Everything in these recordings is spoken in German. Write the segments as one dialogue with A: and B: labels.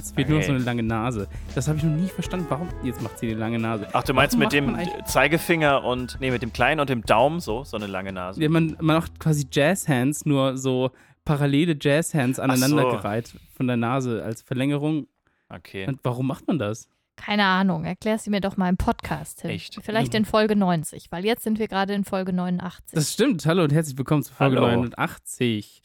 A: Es fehlt okay. nur noch so eine lange Nase. Das habe ich noch nie verstanden. Warum? Jetzt macht sie eine lange Nase.
B: Ach, du meinst Warum mit dem Zeigefinger und, nee, mit dem kleinen und dem Daumen so, so eine lange Nase?
A: Ja, man, man macht quasi Jazz-Hands, nur so parallele Jazz-Hands aneinandergereiht so. von der Nase als Verlängerung.
B: Okay.
A: Und warum macht man das?
C: Keine Ahnung, erklär sie mir doch mal im Podcast. Tim.
B: Echt?
C: Vielleicht in Folge 90, weil jetzt sind wir gerade in Folge 89.
A: Das stimmt. Hallo und herzlich willkommen zu Folge Hallo. 89.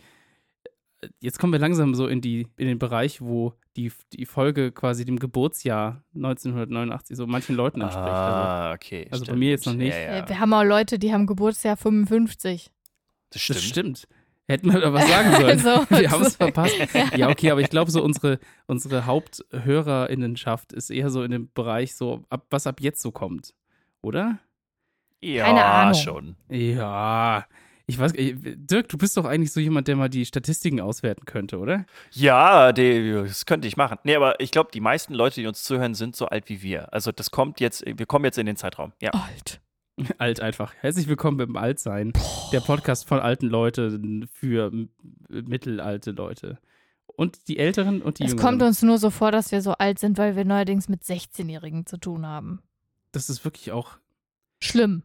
A: Jetzt kommen wir langsam so in, die, in den Bereich, wo die, die Folge quasi dem Geburtsjahr 1989 so manchen Leuten entspricht.
B: Ah, okay.
A: Also stimmt. bei mir jetzt noch nicht. Ja,
C: ja. Wir haben auch Leute, die haben Geburtsjahr 55.
A: Das stimmt. Das stimmt. Hätten wir da was sagen sollen. so, wir haben es verpasst. Ja. ja. okay, aber ich glaube, so unsere, unsere Haupthörerinnenschaft ist eher so in dem Bereich, so ab, was ab jetzt so kommt. Oder?
B: Ja, Keine Ahnung. schon.
A: Ja. Ich weiß, Dirk, du bist doch eigentlich so jemand, der mal die Statistiken auswerten könnte, oder?
B: Ja, die, das könnte ich machen. Nee, aber ich glaube, die meisten Leute, die uns zuhören, sind so alt wie wir. Also das kommt jetzt, wir kommen jetzt in den Zeitraum. Ja.
C: Alt.
A: Alt einfach. Herzlich willkommen beim Altsein. Boah. Der Podcast von alten Leuten für mittelalte Leute. Und die Älteren und die
C: es
A: Jüngeren.
C: Es kommt uns nur so vor, dass wir so alt sind, weil wir neuerdings mit 16-Jährigen zu tun haben.
A: Das ist wirklich auch
C: schlimm.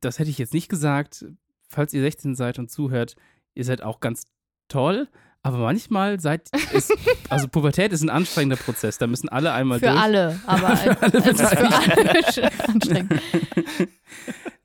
A: Das hätte ich jetzt nicht gesagt. Falls ihr 16 seid und zuhört, ihr seid auch ganz toll. Aber manchmal seid es, also Pubertät ist ein anstrengender Prozess. Da müssen alle einmal
C: für
A: durch.
C: Alle, aber für alle, es ist für alle anstrengend.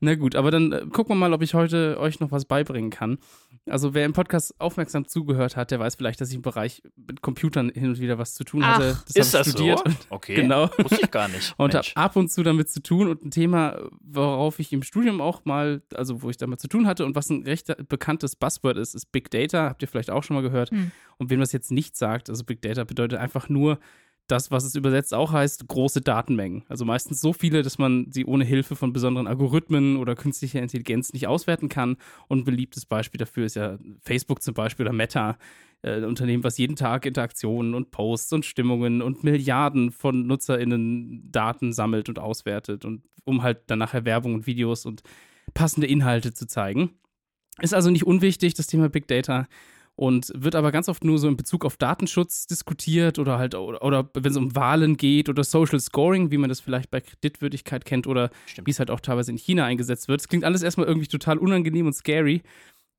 A: Na gut, aber dann äh, gucken wir mal, ob ich heute euch noch was beibringen kann. Also wer im Podcast aufmerksam zugehört hat, der weiß vielleicht, dass ich im Bereich mit Computern hin und wieder was zu tun
B: Ach,
A: hatte.
B: Das ist das studiert. So?
A: okay. Genau.
B: Wusste ich gar nicht.
A: und habe ab und zu damit zu tun und ein Thema, worauf ich im Studium auch mal, also wo ich damit zu tun hatte und was ein recht bekanntes Buzzword ist, ist Big Data. Habt ihr vielleicht auch schon mal gehört. Hm. Und wem das jetzt nicht sagt, also Big Data bedeutet einfach nur, das, was es übersetzt auch heißt, große Datenmengen. Also meistens so viele, dass man sie ohne Hilfe von besonderen Algorithmen oder künstlicher Intelligenz nicht auswerten kann. Und ein beliebtes Beispiel dafür ist ja Facebook zum Beispiel oder Meta, äh, ein Unternehmen, was jeden Tag Interaktionen und Posts und Stimmungen und Milliarden von NutzerInnen Daten sammelt und auswertet und um halt dann nachher Werbung und Videos und passende Inhalte zu zeigen. Ist also nicht unwichtig, das Thema Big Data und wird aber ganz oft nur so in Bezug auf Datenschutz diskutiert oder halt, oder, oder wenn es um Wahlen geht oder Social Scoring, wie man das vielleicht bei Kreditwürdigkeit kennt oder wie es halt auch teilweise in China eingesetzt wird. Es klingt alles erstmal irgendwie total unangenehm und scary,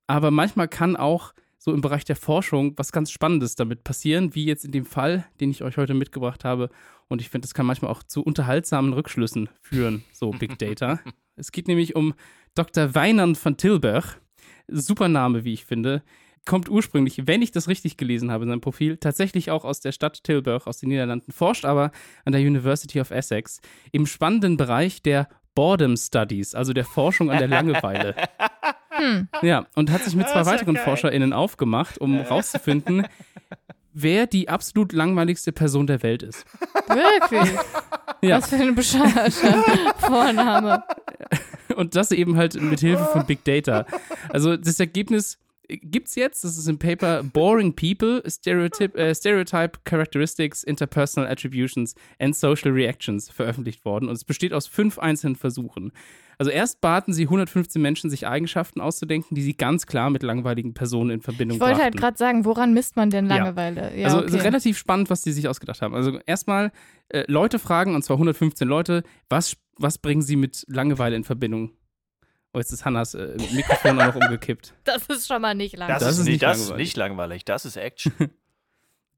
A: aber manchmal kann auch so im Bereich der Forschung was ganz Spannendes damit passieren, wie jetzt in dem Fall, den ich euch heute mitgebracht habe. Und ich finde, das kann manchmal auch zu unterhaltsamen Rückschlüssen führen, so Big Data. es geht nämlich um Dr. Weinand van Tilburg. Super Name, wie ich finde kommt ursprünglich, wenn ich das richtig gelesen habe in seinem Profil, tatsächlich auch aus der Stadt Tilburg aus den Niederlanden, forscht aber an der University of Essex im spannenden Bereich der Boredom Studies, also der Forschung an der Langeweile. Hm. Ja, und hat sich mit zwei weiteren geil. ForscherInnen aufgemacht, um rauszufinden, wer die absolut langweiligste Person der Welt ist.
C: Wirklich? Ja. Was für ein bescheuerter Vorname.
A: Und das eben halt mit Hilfe von Big Data. Also das Ergebnis gibt's jetzt, das ist im Paper Boring People, Stereotype, äh, Stereotype Characteristics, Interpersonal Attributions and Social Reactions veröffentlicht worden und es besteht aus fünf einzelnen Versuchen. Also erst baten sie 115 Menschen, sich Eigenschaften auszudenken, die sie ganz klar mit langweiligen Personen in Verbindung
C: Ich wollte
A: brachten.
C: halt gerade sagen, woran misst man denn Langeweile?
A: Ja. Ja, also okay. relativ spannend, was die sich ausgedacht haben. Also erstmal äh, Leute fragen, und zwar 115 Leute, was, was bringen sie mit Langeweile in Verbindung? Oh, jetzt ist Hannas äh, Mikrofon auch noch umgekippt.
C: Das ist schon mal nicht
B: langweilig. Das, das ist, nicht, das langweilig. nicht langweilig, das ist Action.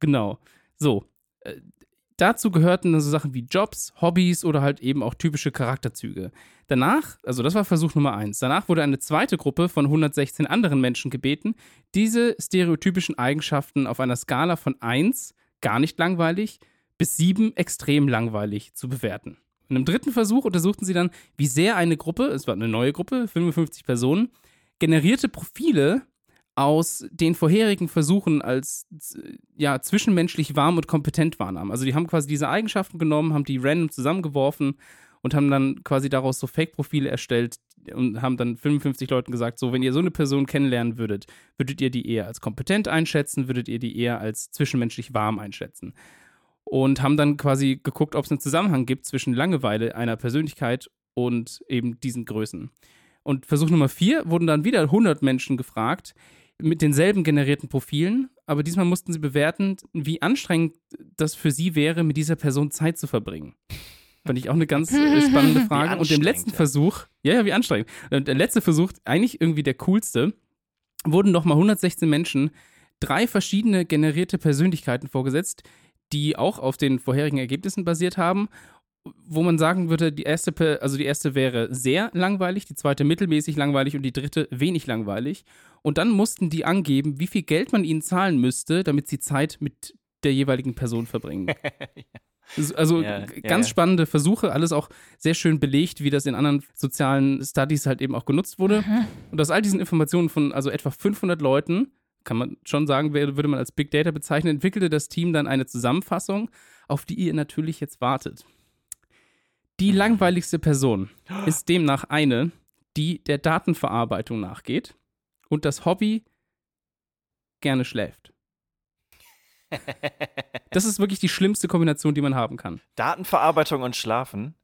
A: genau. So. Äh, dazu gehörten dann so Sachen wie Jobs, Hobbys oder halt eben auch typische Charakterzüge. Danach, also das war Versuch Nummer eins, danach wurde eine zweite Gruppe von 116 anderen Menschen gebeten, diese stereotypischen Eigenschaften auf einer Skala von 1, gar nicht langweilig, bis 7, extrem langweilig zu bewerten. In einem dritten Versuch untersuchten sie dann, wie sehr eine Gruppe, es war eine neue Gruppe, 55 Personen, generierte Profile aus den vorherigen Versuchen als ja, zwischenmenschlich warm und kompetent wahrnahmen. Also die haben quasi diese Eigenschaften genommen, haben die random zusammengeworfen und haben dann quasi daraus so Fake-Profile erstellt und haben dann 55 Leuten gesagt, so, wenn ihr so eine Person kennenlernen würdet, würdet ihr die eher als kompetent einschätzen, würdet ihr die eher als zwischenmenschlich warm einschätzen und haben dann quasi geguckt, ob es einen Zusammenhang gibt zwischen Langeweile einer Persönlichkeit und eben diesen Größen. Und Versuch Nummer vier wurden dann wieder 100 Menschen gefragt mit denselben generierten Profilen, aber diesmal mussten sie bewerten, wie anstrengend das für sie wäre, mit dieser Person Zeit zu verbringen. Fand ich auch eine ganz äh, spannende Frage. Und im letzten
B: ja.
A: Versuch, ja, ja, wie anstrengend. Und der letzte Versuch, eigentlich irgendwie der coolste, wurden nochmal 116 Menschen drei verschiedene generierte Persönlichkeiten vorgesetzt, die auch auf den vorherigen Ergebnissen basiert haben, wo man sagen würde, die erste, also die erste wäre sehr langweilig, die zweite mittelmäßig langweilig und die dritte wenig langweilig. Und dann mussten die angeben, wie viel Geld man ihnen zahlen müsste, damit sie Zeit mit der jeweiligen Person verbringen. Also
B: Ja,
A: ganz
B: ja.
A: spannende Versuche, alles auch sehr schön belegt, wie das in anderen sozialen Studies halt eben auch genutzt wurde. Und aus all diesen Informationen von also etwa 500 Leuten, kann man schon sagen, würde man als Big Data bezeichnen, entwickelte das Team dann eine Zusammenfassung, auf die ihr natürlich jetzt wartet. Die langweiligste Person ist demnach eine, die der Datenverarbeitung nachgeht und das Hobby gerne schläft. Das ist wirklich die schlimmste Kombination, die man haben kann.
B: Datenverarbeitung und Schlafen.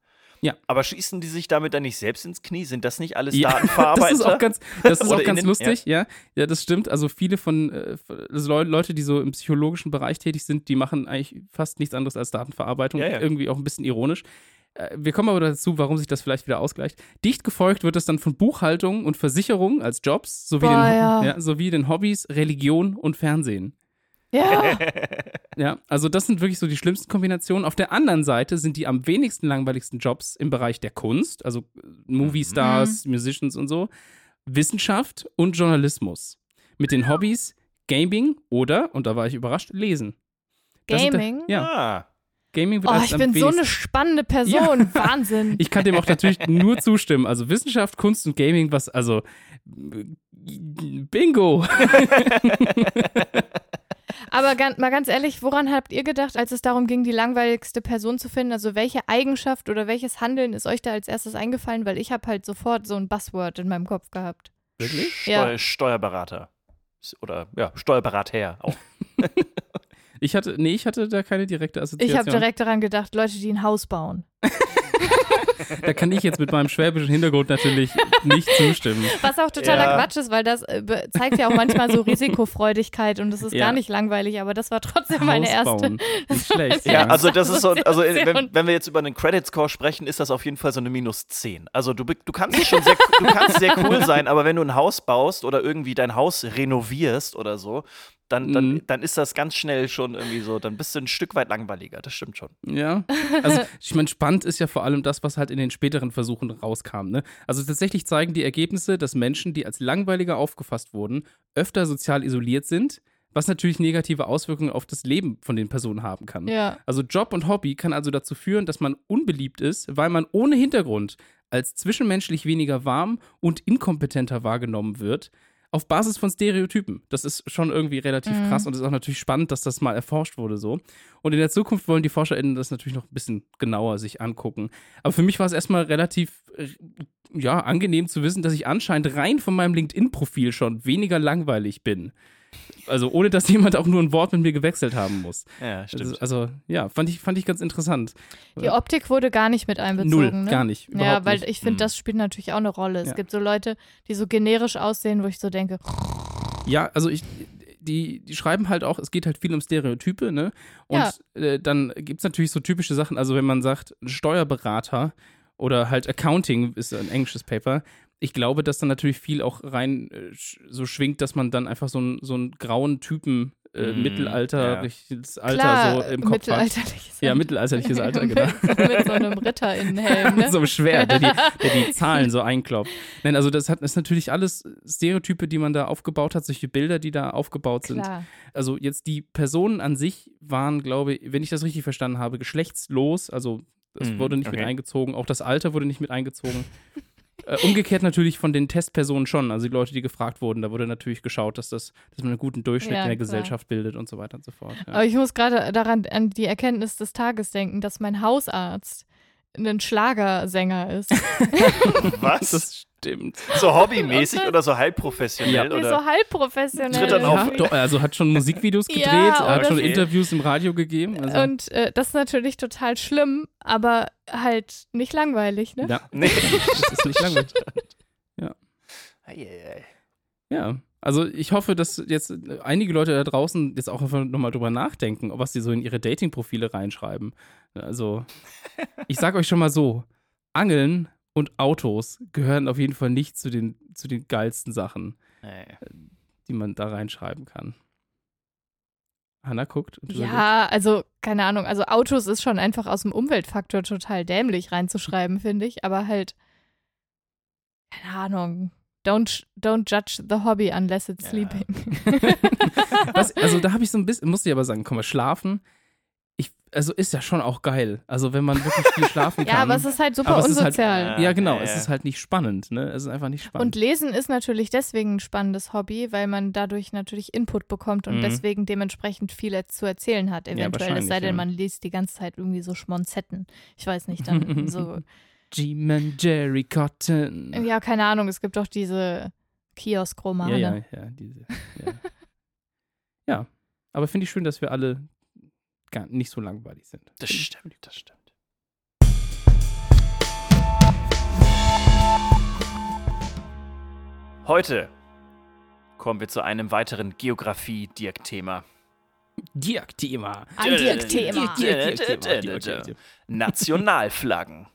A: Ja.
B: Aber schießen die sich damit dann nicht selbst ins Knie? Sind das nicht alles
A: Ja,
B: Datenverarbeiter?
A: Das ist auch ganz, das ist auch ganz
B: innen,
A: lustig, ja. ja. das stimmt. Also viele von äh, also Leu- Leute, die so im psychologischen Bereich tätig sind, die machen eigentlich fast nichts anderes als Datenverarbeitung.
B: Ja, ja.
A: Irgendwie auch ein bisschen ironisch. Äh, Wir kommen aber dazu, warum sich das vielleicht wieder ausgleicht. Dicht gefolgt wird es dann von Buchhaltung und Versicherung als Jobs, sowie,
C: Boah,
A: den,
C: ja.
A: ja, sowie den Hobbys, Religion und Fernsehen.
C: Ja.
A: Ja, also das sind wirklich so die schlimmsten Kombinationen. Auf der anderen Seite sind die am wenigsten langweiligsten Jobs im Bereich der Kunst, also äh, Movie Stars, Musicians und so, Wissenschaft und Journalismus. Mit den Hobbys Gaming oder, und da war ich überrascht, Lesen. Sind da-
C: Gaming?
A: ja,
B: Ah.
A: Gaming wird
C: Oh,
A: als
C: ich bin so eine spannende Person. Wahnsinn.
A: Ich kann dem auch natürlich nur zustimmen. Also Wissenschaft, Kunst und Gaming, was, also äh, Bingo.
C: Aber gan mal ganz ehrlich, woran habt ihr gedacht, als es darum ging, die langweiligste Person zu finden? Also welche Eigenschaft oder welches Handeln ist euch da als erstes eingefallen? Weil ich habe halt sofort so ein Buzzword in meinem Kopf gehabt.
A: Wirklich?
C: Ja.
B: Steu Steuerberater. Oder ja, Steuerberater auch.
A: Ich hatte, nee, ich hatte da keine direkte Assoziation.
C: Ich habe direkt daran gedacht, Leute, die ein Haus bauen.
A: Da kann ich jetzt mit meinem schwäbischen Hintergrund natürlich nicht zustimmen.
C: Was auch totaler
B: Ja.
C: Quatsch ist, weil das äh, zeigt ja auch manchmal so Risikofreudigkeit und das ist
A: Ja.
C: gar nicht langweilig, aber das war trotzdem meine
A: Haus
C: erste.
A: bauen. Nicht schlecht.
B: Ja, also das ist so, also wenn, wenn wir jetzt über einen Credit Score sprechen, ist das auf jeden Fall so eine minus 10. Also du, du kannst schon sehr, du kannst sehr cool sein, aber wenn du ein Haus baust oder irgendwie dein Haus renovierst oder so, dann, dann,
A: Mhm.
B: dann ist das ganz schnell schon irgendwie so, dann bist du ein Stück weit langweiliger, das stimmt schon.
A: Ja, also ich meine, spannend ist ja vor allem das, was halt in den späteren Versuchen rauskam. Ne? Also tatsächlich zeigen die Ergebnisse, dass Menschen, die als langweiliger aufgefasst wurden, öfter sozial isoliert sind, was natürlich negative Auswirkungen auf das Leben von den Personen haben kann.
C: Ja.
A: Also Job und Hobby kann also dazu führen, dass man unbeliebt ist, weil man ohne Hintergrund als zwischenmenschlich weniger warm und inkompetenter wahrgenommen wird. Auf Basis von Stereotypen. Das ist schon irgendwie relativ
C: Mhm.
A: krass und ist auch natürlich spannend, dass das mal erforscht wurde so. Und in der Zukunft wollen die ForscherInnen das natürlich noch ein bisschen genauer sich angucken. Aber für mich war es erstmal relativ, äh, ja, angenehm zu wissen, dass ich anscheinend rein von meinem LinkedIn-Profil schon weniger langweilig bin. Also ohne, dass jemand auch nur ein Wort mit mir gewechselt haben muss.
B: Ja, stimmt.
A: Also, also ja, fand ich, fand ich ganz interessant.
C: Die Optik wurde gar nicht mit einbezogen.
A: Null,
C: ne?
A: gar nicht.
C: Ja, weil
A: nicht.
C: ich finde,
B: Mhm.
C: das spielt natürlich auch eine Rolle. Es
A: Ja.
C: gibt so Leute, die so generisch aussehen, wo ich so denke,
A: Ja, also ich, die, die schreiben halt auch, es geht halt viel um Stereotype, ne? Und
C: Ja.
A: äh, dann gibt es natürlich so typische Sachen, also wenn man sagt, Steuerberater oder halt Accounting ist ein englisches Paper. Ich glaube, dass dann natürlich viel auch rein äh, so schwingt, dass man dann einfach so, einen so einen grauen Typen äh,
B: Mhm,
A: mittelalterliches Alter
C: klar,
A: so im Kopf hat.
C: mittelalterliches
A: Ja,
C: Alter.
A: mittelalterliches Alter, genau.
C: mit, mit so einem Ritterinnenhelm, ne?
A: Mit so einem Schwert, der die, der die Zahlen so einklopft. Nein, also das hat das ist natürlich alles Stereotype, die man da aufgebaut hat, solche Bilder, die da aufgebaut sind.
C: Klar.
A: Also jetzt die Personen an sich waren, glaube ich, wenn ich das richtig verstanden habe, geschlechtslos. Also das
B: Mhm,
A: wurde nicht mit
B: okay.
A: eingezogen, auch das Alter wurde nicht mit eingezogen. Äh, umgekehrt natürlich von den Testpersonen schon, also die Leute, die gefragt wurden, da wurde natürlich geschaut, dass das, dass man einen guten Durchschnitt
C: Ja,
A: in der
C: klar.
A: Gesellschaft bildet und so weiter und so fort. Ja.
C: Aber ich muss gerade daran an die Erkenntnis des Tages denken, dass mein Hausarzt ein Schlagersänger ist.
B: Was?
A: Das stimmt.
B: so hobbymäßig oder so halb professionell?
C: Nee,
B: oder?
C: so halb professionell.
B: Tritt dann auf-
A: Ja, doch, also hat schon Musikvideos
C: Ja,
A: gedreht, hat
C: oder
A: schon. Interviews im Radio gegeben. Also,
C: Und äh, das ist natürlich total schlimm, aber halt nicht langweilig, ne?
A: ja,
B: Nee.
A: das ist nicht langweilig.
B: Eieiei.
A: Ja. Also ich hoffe, dass jetzt einige Leute da draußen jetzt auch einfach nochmal drüber nachdenken, was sie so in ihre Dating-Profile reinschreiben. Also ich sag euch schon mal so, Angeln und Autos gehören auf jeden Fall nicht zu den, zu den geilsten Sachen,
B: Nee.
A: die man da reinschreiben kann. Hanna guckt.
C: Ja, also keine Ahnung. Also Autos ist schon einfach aus dem Umweltfaktor total dämlich reinzuschreiben, finde ich. Aber halt, keine Ahnung. Don't, don't judge the hobby unless it's
B: Ja.
C: sleeping.
A: Was, also da habe ich so ein bisschen, musste ich aber sagen, komm mal, schlafen. Also ist ja schon auch geil. Also wenn man wirklich viel schlafen kann.
C: ja, aber es ist halt super
A: ist halt-
C: unsozial.
A: Ja, genau,
B: Ja,
A: es
B: ja.
A: ist halt nicht spannend, ne? Es ist einfach nicht spannend.
C: Und Lesen ist natürlich deswegen ein spannendes Hobby, weil man dadurch natürlich Input bekommt und
A: Mhm.
C: deswegen dementsprechend viel zu erzählen hat. Eventuell, es sei denn,
A: ja.
C: man liest die ganze Zeit irgendwie so Schmonzetten. Ich weiß nicht, dann so.
A: G-Man Jerry Cotton.
C: Ja, keine Ahnung, es gibt doch diese Kiosk-Romane.
A: ja, ja, ja, diese, ja. ja, aber finde ich schön, dass wir alle gar nicht so langweilig sind.
B: Das stimmt, das stimmt. Heute kommen wir zu einem weiteren Geografie-Dirk-Thema.
A: Dirk-Thema.
C: Ein Dirk-Thema.
B: Nationalflaggen.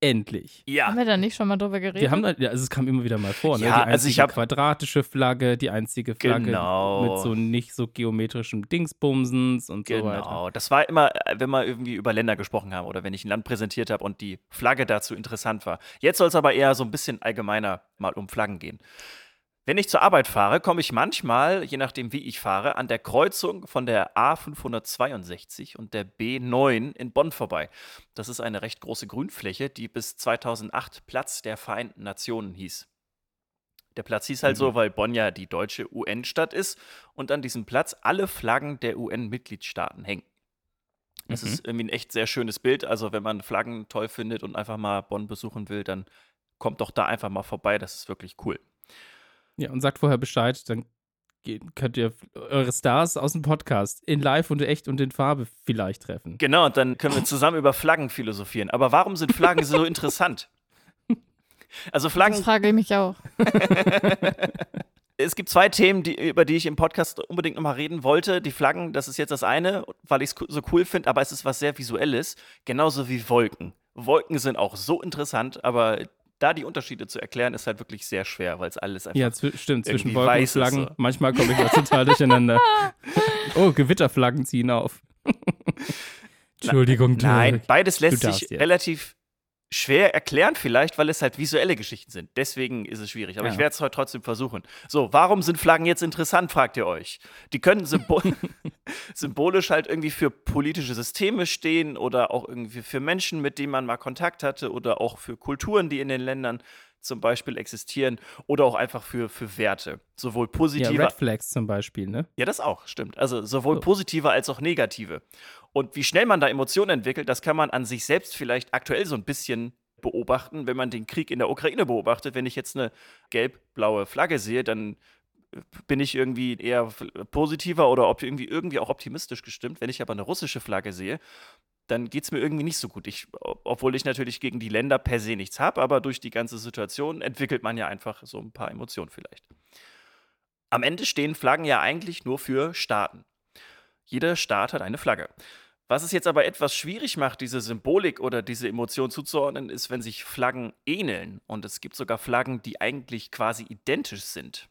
A: Endlich.
B: Ja.
C: Haben wir da nicht schon mal drüber geredet?
A: Wir haben da, ja, also es kam immer wieder mal vor, ne?
B: Ja,
A: die einzige
B: also ich hab-
A: quadratische Flagge, die einzige Flagge
B: Genau.
A: mit so nicht so geometrischem Dingsbumsens und so weiter.
B: Genau, das war immer, äh, wenn wir irgendwie über Länder gesprochen haben oder wenn ich ein Land präsentiert habe und die Flagge dazu interessant war. Jetzt soll es aber eher so ein bisschen allgemeiner mal um Flaggen gehen. Wenn ich zur Arbeit fahre, komme ich manchmal, je nachdem wie ich fahre, an der Kreuzung von der A562 und der B9 in Bonn vorbei. Das ist eine recht große Grünfläche, die bis 2008 Platz der Vereinten Nationen hieß. Der Platz hieß halt so, weil Bonn ja die deutsche UN-Stadt ist und an diesem Platz alle Flaggen der UN-Mitgliedstaaten hängen. Das
A: Mhm.
B: ist irgendwie ein echt sehr schönes Bild. Also, wenn man Flaggen toll findet und einfach mal Bonn besuchen will, dann kommt doch da einfach mal vorbei. Das ist wirklich cool.
A: Ja, und sagt vorher Bescheid, dann könnt ihr eure Stars aus dem Podcast in live und echt und in Farbe vielleicht treffen.
B: Genau, und dann können wir zusammen über Flaggen philosophieren. Aber warum sind Flaggen so interessant? Also
C: das
B: Flaggen,
C: frage ich mich auch.
B: es gibt zwei Themen, die, über die ich im Podcast unbedingt nochmal reden wollte. Die Flaggen, das ist jetzt das eine, weil ich es so cool finde, aber es ist was sehr Visuelles, genauso wie Wolken. Wolken sind auch so interessant, aber da die Unterschiede zu erklären, ist halt wirklich sehr schwer, weil es alles einfach
A: Ja, stimmt, zwischen Wolken und Flaggen.
B: so.
A: Manchmal komme ich da total durcheinander. Oh, Gewitterflaggen ziehen auf. Entschuldigung,
B: Nein,
A: Dirk.
B: beides lässt sich relativ schwer erklären, vielleicht, weil es halt visuelle Geschichten sind. Deswegen ist es schwierig. Aber
A: Ja.
B: ich werde es heute trotzdem versuchen. So, warum sind Flaggen jetzt interessant, fragt ihr euch. Die können symbol symbolisch halt irgendwie für politische Systeme stehen oder auch irgendwie für Menschen, mit denen man mal Kontakt hatte oder auch für Kulturen, die in den Ländern zum Beispiel existieren oder auch einfach für, für Werte. Sowohl
A: Ja,
B: positive
A: Red Flags zum Beispiel, ne?
B: ja, das auch, stimmt. Also sowohl
A: So.
B: positive als auch negative. Und wie schnell man da Emotionen entwickelt, das kann man an sich selbst vielleicht aktuell so ein bisschen beobachten, wenn man den Krieg in der Ukraine beobachtet. Wenn ich jetzt eine gelb-blaue Flagge sehe, dann äh, bin ich irgendwie eher positiver oder ob irgendwie, irgendwie auch optimistisch gestimmt. Wenn ich aber eine russische Flagge sehe, dann geht es mir irgendwie nicht so gut. Ich, ob- obwohl ich natürlich gegen die Länder per se nichts habe, aber durch die ganze Situation entwickelt man ja einfach so ein paar Emotionen vielleicht. Am Ende stehen Flaggen ja eigentlich nur für Staaten. Jeder Staat hat eine Flagge. Was es jetzt aber etwas schwierig macht, diese Symbolik oder diese Emotion zuzuordnen, ist, wenn sich Flaggen ähneln. Und es gibt sogar Flaggen, die eigentlich quasi identisch sind.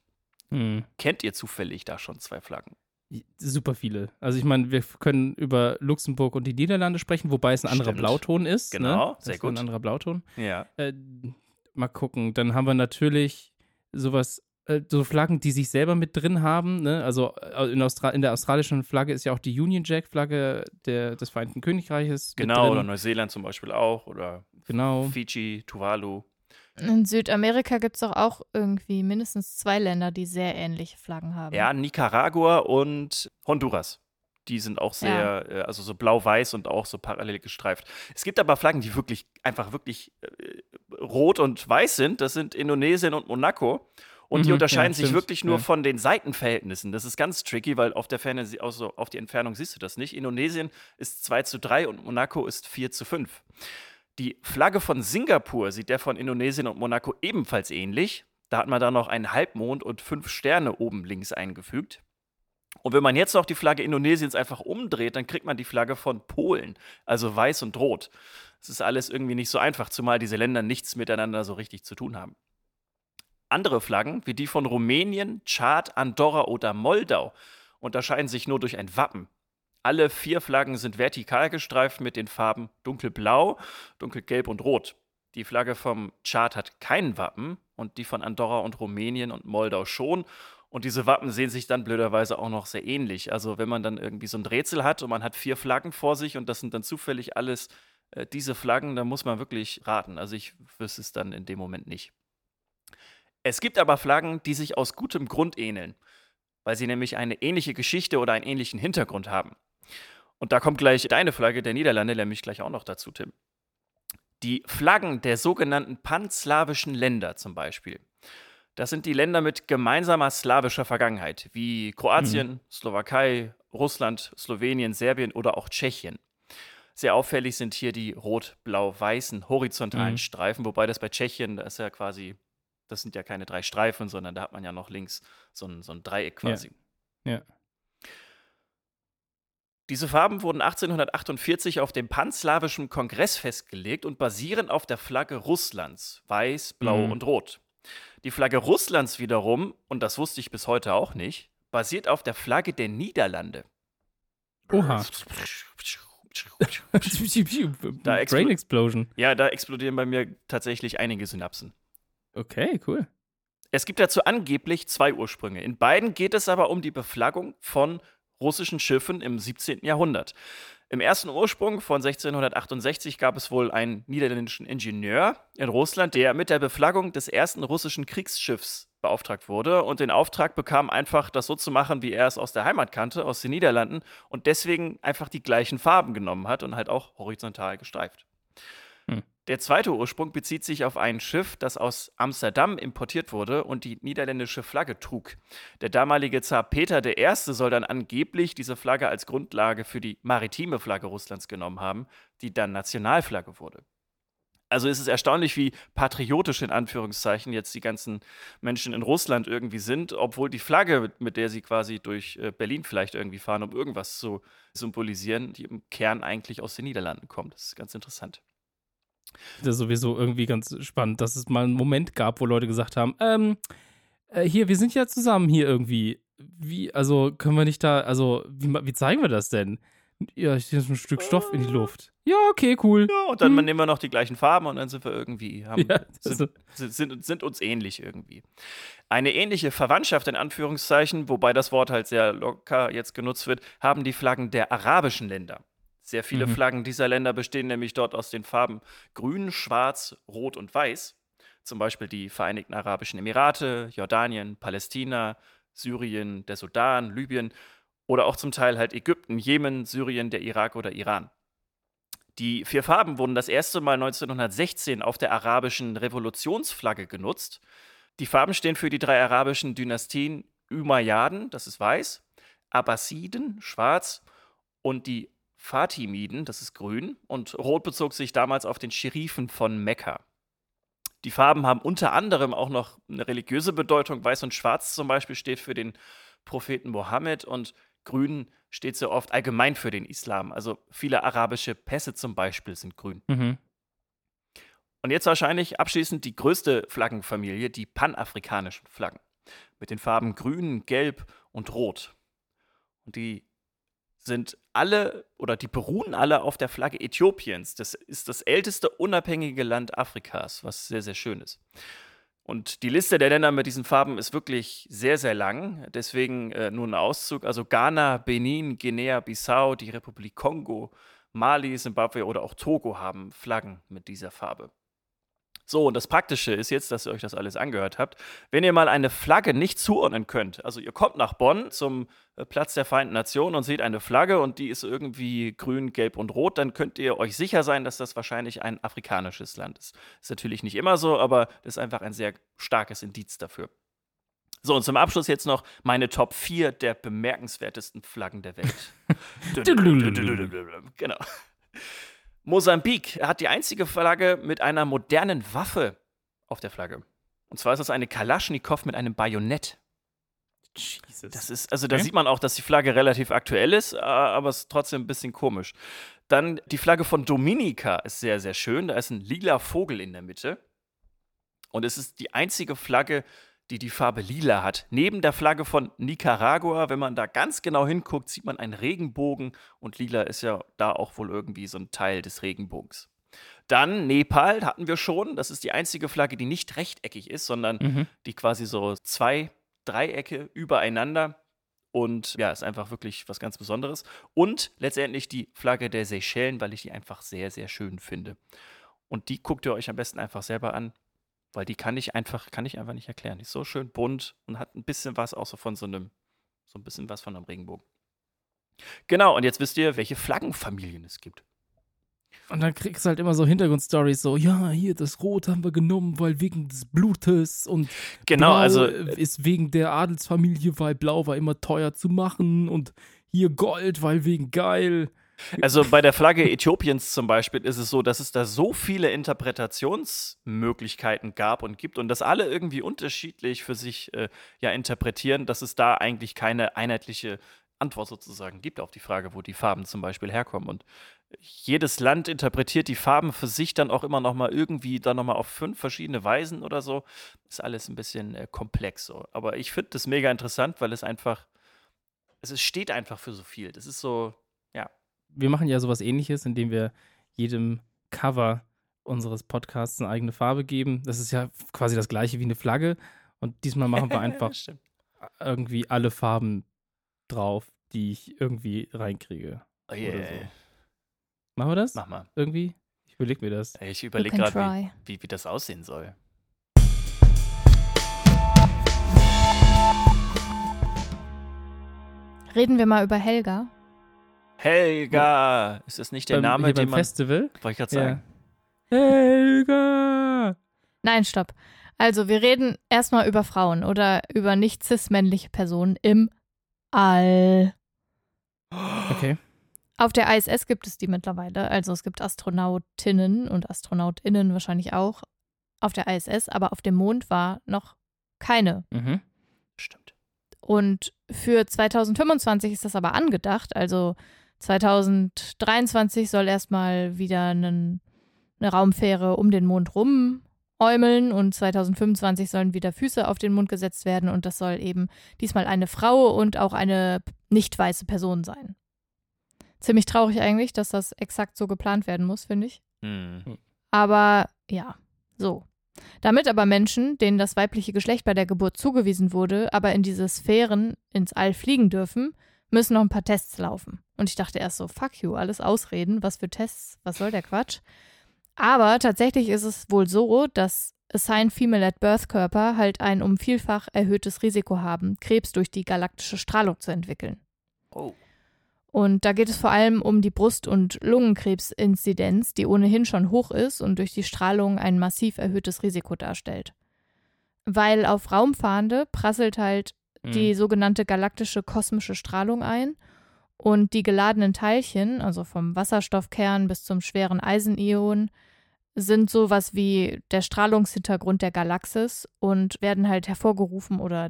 A: Hm.
B: Kennt ihr zufällig da schon zwei Flaggen?
A: Super viele. Also ich meine, wir können über Luxemburg und die Niederlande sprechen, wobei es ein anderer
B: Stimmt.
A: Blauton ist.
B: Genau,
A: ne?
B: sehr gut.
A: Ein anderer Blauton.
B: Ja.
A: Äh, mal gucken. Dann haben wir natürlich sowas, äh, so Flaggen, die sich selber mit drin haben. Ne? Also äh, in, Austra in der australischen Flagge ist ja auch die Union Jack Flagge der, des Vereinten Königreiches.
B: Genau, oder. Neuseeland zum Beispiel auch. Oder
A: Genau.
B: Fiji, Tuvalu.
C: In Südamerika gibt es doch auch irgendwie mindestens zwei Länder, die sehr ähnliche Flaggen haben.
B: Ja, Nicaragua und Honduras. Die sind auch sehr, äh, also so blau-weiß und auch so parallel gestreift. Es gibt aber Flaggen, die wirklich einfach wirklich äh, rot und weiß sind. Das sind Indonesien und Monaco. Und die
A: Mhm,
B: unterscheiden
A: ja,
B: sich
A: stimmt,
B: wirklich nur
A: ja.
B: von den Seitenverhältnissen. Das ist ganz tricky, weil auf der Ferne, also auf die Entfernung siehst du das nicht. Indonesien ist 2 zu 3 und Monaco ist 4 zu 5. Die Flagge von Singapur sieht der von Indonesien und Monaco ebenfalls ähnlich. Da hat man dann noch einen Halbmond und fünf Sterne oben links eingefügt. Und wenn man jetzt noch die Flagge Indonesiens einfach umdreht, dann kriegt man die Flagge von Polen, also weiß und rot. Das ist alles irgendwie nicht so einfach, zumal diese Länder nichts miteinander so richtig zu tun haben. Andere Flaggen, wie die von Rumänien, Tschad, Andorra oder Moldau, unterscheiden sich nur durch ein Wappen. Alle vier Flaggen sind vertikal gestreift mit den Farben dunkelblau, dunkelgelb und rot. Die Flagge vom Tschad hat kein Wappen und die von Andorra und Rumänien und Moldau schon. Und diese Wappen sehen sich dann blöderweise auch noch sehr ähnlich. Also wenn man dann irgendwie so ein Rätsel hat und man hat vier Flaggen vor sich und das sind dann zufällig alles äh, diese Flaggen, dann muss man wirklich raten. Also ich wüsste es dann in dem Moment nicht. Es gibt aber Flaggen, die sich aus gutem Grund ähneln, weil sie nämlich eine ähnliche Geschichte oder einen ähnlichen Hintergrund haben. Und da kommt gleich deine Flagge der Niederlande nämlich gleich auch noch dazu, Tim. Die Flaggen der sogenannten panslawischen Länder zum Beispiel. Das sind die Länder mit gemeinsamer slawischer Vergangenheit, wie Kroatien, mhm. Slowakei, Russland, Slowenien, Serbien oder auch Tschechien. Sehr auffällig sind hier die rot-blau-weißen horizontalen mhm. Streifen, wobei das bei Tschechien, da ist ja quasi, das sind ja keine drei Streifen, sondern da hat man ja noch links so ein, so ein Dreieck quasi.
A: Ja. ja.
B: Diese Farben wurden 1848 auf dem Panslawischen Kongress festgelegt und basieren auf der Flagge Russlands, weiß, blau mhm. und rot. Die Flagge Russlands wiederum, und das wusste ich bis heute auch nicht, basiert auf der Flagge der Niederlande.
A: Oha. da Brain Explosion.
B: Ja, da explodieren bei mir tatsächlich einige Synapsen.
A: Okay, cool.
B: Es gibt dazu angeblich zwei Ursprünge. In beiden geht es aber um die Beflaggung von russischen Schiffen im 17. Jahrhundert. Im ersten Ursprung von 1668 gab es wohl einen niederländischen Ingenieur in Russland, der mit der Beflaggung des ersten russischen Kriegsschiffs beauftragt wurde und den Auftrag bekam, einfach das so zu machen, wie er es aus der Heimat kannte, aus den Niederlanden und deswegen einfach die gleichen Farben genommen hat und halt auch horizontal gestreift. Der zweite Ursprung bezieht sich auf ein Schiff, das aus Amsterdam importiert wurde und die niederländische Flagge trug. Der damalige Zar Peter I. soll dann angeblich diese Flagge als Grundlage für die maritime Flagge Russlands genommen haben, die dann Nationalflagge wurde. Also ist es erstaunlich, wie patriotisch in Anführungszeichen jetzt die ganzen Menschen in Russland irgendwie sind, obwohl die Flagge, mit der sie quasi durch äh, Berlin vielleicht irgendwie fahren, um irgendwas zu symbolisieren, die im Kern eigentlich aus den Niederlanden kommt. Das ist ganz interessant.
A: Das ist sowieso irgendwie ganz spannend, dass es mal einen Moment gab, wo Leute gesagt haben, ähm, äh, hier, wir sind ja zusammen hier irgendwie. Wie, also können wir nicht da, also wie, wie zeigen wir das denn? Ja, hier ist ein Stück Stoff in die Luft. Ja, okay, cool.
B: Ja, und dann hm. nehmen wir noch die gleichen Farben und dann sind wir irgendwie, haben, ja, sind, sind, sind, uns ähnlich irgendwie. Eine ähnliche Verwandtschaft in Anführungszeichen, wobei das Wort halt sehr locker jetzt genutzt wird, haben die Flaggen der arabischen Länder. Sehr viele mhm. Flaggen dieser Länder bestehen nämlich dort aus den Farben Grün, Schwarz, Rot und Weiß. Zum Beispiel die Vereinigten Arabischen Emirate, Jordanien, Palästina, Syrien, der Sudan, Libyen oder auch zum Teil halt Ägypten, Jemen, Syrien, der Irak oder Iran. Die vier Farben wurden das erste Mal 1916 auf der arabischen Revolutionsflagge genutzt. Die Farben stehen für die drei arabischen Dynastien Umayyaden, das ist weiß, Abbasiden, schwarz, und die Fatimiden, das ist grün, und rot bezog sich damals auf den Scherifen von Mekka. Die Farben haben unter anderem auch noch eine religiöse Bedeutung. Weiß und Schwarz zum Beispiel steht für den Propheten Mohammed und Grün steht so oft allgemein für den Islam. Also viele arabische Pässe zum Beispiel sind grün. Mhm. Und jetzt wahrscheinlich abschließend die größte Flaggenfamilie, die panafrikanischen Flaggen. Mit den Farben Grün, Gelb und Rot. Und die sind alle oder die beruhen alle auf der Flagge Äthiopiens. Das ist das älteste unabhängige Land Afrikas, was sehr, sehr schön ist. Und die Liste der Länder mit diesen Farben ist wirklich sehr, sehr lang. Deswegen äh, nur ein Auszug. Also Ghana, Benin, Guinea-Bissau, die Republik Kongo, Mali, Simbabwe oder auch Togo haben Flaggen mit dieser Farbe. So, und das Praktische ist jetzt, dass ihr euch das alles angehört habt. Wenn ihr mal eine Flagge nicht zuordnen könnt, also ihr kommt nach Bonn zum äh, Platz der Vereinten Nationen und seht eine Flagge und die ist irgendwie grün, gelb und rot, dann könnt ihr euch sicher sein, dass das wahrscheinlich ein afrikanisches Land ist. Ist natürlich nicht immer so, aber das ist einfach ein sehr starkes Indiz dafür. So, und zum Abschluss jetzt noch meine Top 4 der bemerkenswertesten Flaggen der Welt. genau. Mosambik hat die einzige Flagge mit einer modernen Waffe auf der Flagge. Und zwar ist das eine Kalaschnikow mit einem Bajonett.
A: Jesus.
B: Das ist, also da
A: Okay.
B: sieht man auch, dass die Flagge relativ aktuell ist, aber es ist trotzdem ein bisschen komisch. Dann die Flagge von Dominica ist sehr, sehr schön. Da ist ein lila Vogel in der Mitte. Und es ist die einzige Flagge, die die Farbe lila hat. Neben der Flagge von Nicaragua, wenn man da ganz genau hinguckt, sieht man einen Regenbogen und lila ist ja da auch wohl irgendwie so ein Teil des Regenbogens. Dann Nepal hatten wir schon. Das ist die einzige Flagge, die nicht rechteckig ist, sondern
A: Mhm.
B: die quasi so zwei Dreiecke übereinander. Und ja, ist einfach wirklich was ganz Besonderes. Und letztendlich die Flagge der Seychellen, weil ich die einfach sehr, sehr schön finde. Und die guckt ihr euch am besten einfach selber an, weil die kann ich einfach, kann ich einfach nicht erklären. Die ist so schön bunt und hat ein bisschen was auch so von so einem, so ein bisschen was von einem Regenbogen. Genau, und jetzt wisst ihr, welche Flaggenfamilien es gibt.
A: Und dann kriegst du halt immer so Hintergrundstories, so, ja, hier, das Rot haben wir genommen, weil wegen des Blutes und
B: Genau,
A: Blau
B: also
A: ist wegen der Adelsfamilie, weil Blau war immer teuer zu machen und hier Gold, weil wegen geil.
B: Also bei der Flagge Äthiopiens zum Beispiel ist es so, dass es da so viele Interpretationsmöglichkeiten gab und gibt und das alle irgendwie unterschiedlich für sich äh, ja interpretieren, dass es da eigentlich keine einheitliche Antwort sozusagen gibt auf die Frage, wo die Farben zum Beispiel herkommen. Und jedes Land interpretiert die Farben für sich dann auch immer noch mal irgendwie dann noch mal auf fünf verschiedene Weisen oder so. Ist alles ein bisschen äh, komplex so. Aber ich finde das mega interessant, weil es einfach, es steht einfach für so viel. Das ist so,
A: Wir machen ja sowas ähnliches, indem wir jedem Cover unseres Podcasts eine eigene Farbe geben. Das ist ja quasi das gleiche wie eine Flagge. Und diesmal machen wir einfach irgendwie alle Farben drauf, die ich irgendwie reinkriege.
B: Oh
A: Oder
B: yeah.
A: so. Machen wir das?
B: Mach mal.
A: Irgendwie? Ich überlege mir das.
B: Ich überlege gerade, wie, wie, wie das aussehen soll.
C: Reden wir mal über Helga.
B: Helga! Ist das nicht der
A: beim,
B: Name, den
A: beim
B: man.
A: Festival?
B: Wollte ich gerade
A: Ja.
B: sagen.
A: Helga!
C: Nein, stopp. Also, wir reden erstmal über Frauen oder über nicht cis-männliche Personen im All.
A: Okay.
C: Auf der ISS gibt es die mittlerweile. Also es gibt Astronautinnen und Astronautinnen wahrscheinlich auch auf der ISS, aber auf dem Mond war noch keine.
A: Mhm.
B: Stimmt.
C: Und für 2025 ist das aber angedacht. Also 2023 soll erstmal wieder einen, eine Raumfähre um den Mond rumäumeln und 2025 sollen wieder Füße auf den Mond gesetzt werden und das soll eben diesmal eine Frau und auch eine nicht weiße Person sein. Ziemlich traurig eigentlich, dass das exakt so geplant werden muss, finde ich.
B: Hm.
C: Aber ja, so. Damit aber Menschen, denen das weibliche Geschlecht bei der Geburt zugewiesen wurde, aber in diese Sphären ins All fliegen dürfen, müssen noch ein paar Tests laufen. Und ich dachte erst so, fuck you, alles ausreden, was für Tests, was soll der Quatsch? Aber tatsächlich ist es wohl so, dass Assigned Female at Birth Körper halt ein um vielfach erhöhtes Risiko haben, Krebs durch die galaktische Strahlung zu entwickeln.
B: Oh.
C: Und da geht es vor allem um die Brust- und Lungenkrebsinzidenz, die ohnehin schon hoch ist und durch die Strahlung ein massiv erhöhtes Risiko darstellt. Weil auf Raumfahrende prasselt halt die
A: Mhm.
C: sogenannte galaktische kosmische Strahlung ein und die geladenen Teilchen, also vom Wasserstoffkern bis zum schweren Eisenion, sind sowas wie der Strahlungshintergrund der Galaxis und werden halt hervorgerufen oder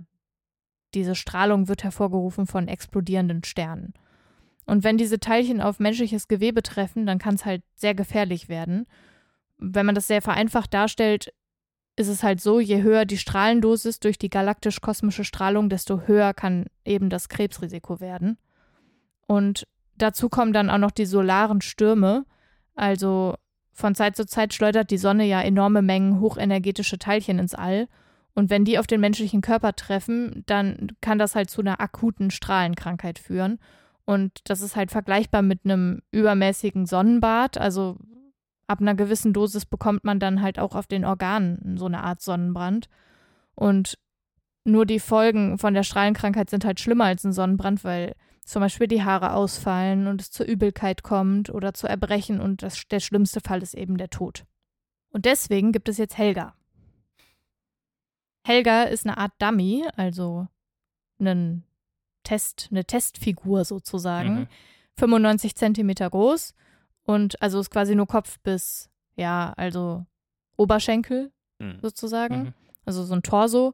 C: diese Strahlung wird hervorgerufen von explodierenden Sternen. Und wenn diese Teilchen auf menschliches Gewebe treffen, dann kann es halt sehr gefährlich werden. Wenn man das sehr vereinfacht darstellt, ist es halt so, je höher die Strahlendosis durch die galaktisch-kosmische Strahlung, desto höher kann eben das Krebsrisiko werden. Und dazu kommen dann auch noch die solaren Stürme. Also von Zeit zu Zeit schleudert die Sonne ja enorme Mengen hochenergetische Teilchen ins All. Und wenn die auf den menschlichen Körper treffen, dann kann das halt zu einer akuten Strahlenkrankheit führen. Und das ist halt vergleichbar mit einem übermäßigen Sonnenbad. Also ab einer gewissen Dosis bekommt man dann halt auch auf den Organen so eine Art Sonnenbrand. Und nur die Folgen von der Strahlenkrankheit sind halt schlimmer als ein Sonnenbrand, weil zum Beispiel die Haare ausfallen und es zur Übelkeit kommt oder zu Erbrechen und das, der schlimmste Fall ist eben der Tod. Und deswegen gibt es jetzt Helga. Helga ist eine Art Dummy, also einen Test, eine Testfigur sozusagen.
A: Mhm.
C: 95 Zentimeter groß und also ist quasi nur Kopf bis, ja, also Oberschenkel
B: Hm.
C: sozusagen.
A: Mhm.
C: also so ein Torso.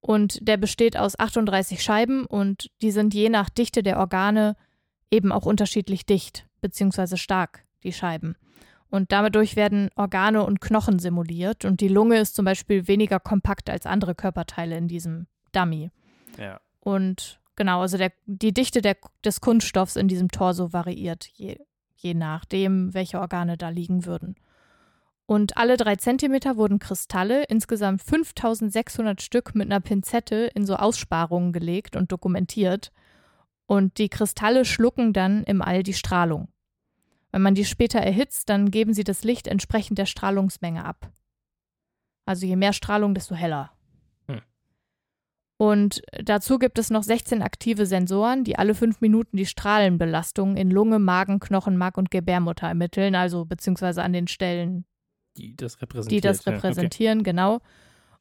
C: Und der besteht aus 38 Scheiben und die sind je nach Dichte der Organe eben auch unterschiedlich dicht, beziehungsweise stark, die Scheiben. Und dadurch werden Organe und Knochen simuliert und die Lunge ist zum Beispiel weniger kompakt als andere Körperteile in diesem Dummy.
B: Ja.
C: Und genau, also der, die Dichte der, des Kunststoffs in diesem Torso variiert, je, je nachdem, welche Organe da liegen würden. Und alle drei Zentimeter wurden Kristalle, insgesamt 5600 Stück, mit einer Pinzette in so Aussparungen gelegt und dokumentiert. Und die Kristalle schlucken dann im All die Strahlung. Wenn man die später erhitzt, dann geben sie das Licht entsprechend der Strahlungsmenge ab. Also je mehr Strahlung, desto heller. Und dazu gibt es noch 16 aktive Sensoren, die alle fünf Minuten die Strahlenbelastung in Lunge, Magen, Knochenmark und Gebärmutter ermitteln, also beziehungsweise an den Stellen,
A: die das repräsentieren.
C: Die das repräsentieren, ja, okay. genau.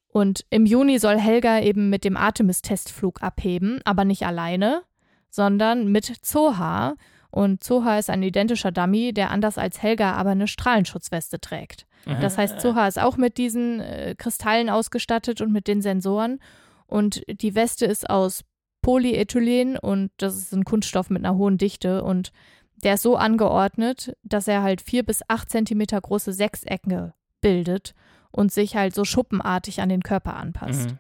C: Und im Juni soll Helga eben mit dem Artemis-Testflug abheben, aber nicht alleine, sondern mit Zoha. Und Zoha ist ein identischer Dummy, der anders als Helga aber eine Strahlenschutzweste trägt. Das heißt, Zoha ist auch mit diesen äh, Kristallen ausgestattet und mit den Sensoren. Und die Weste ist aus Polyethylen und das ist ein Kunststoff mit einer hohen Dichte. Und der ist so angeordnet, dass er halt vier bis acht Zentimeter große Sechsecke bildet und sich halt so schuppenartig an den Körper anpasst. Mhm.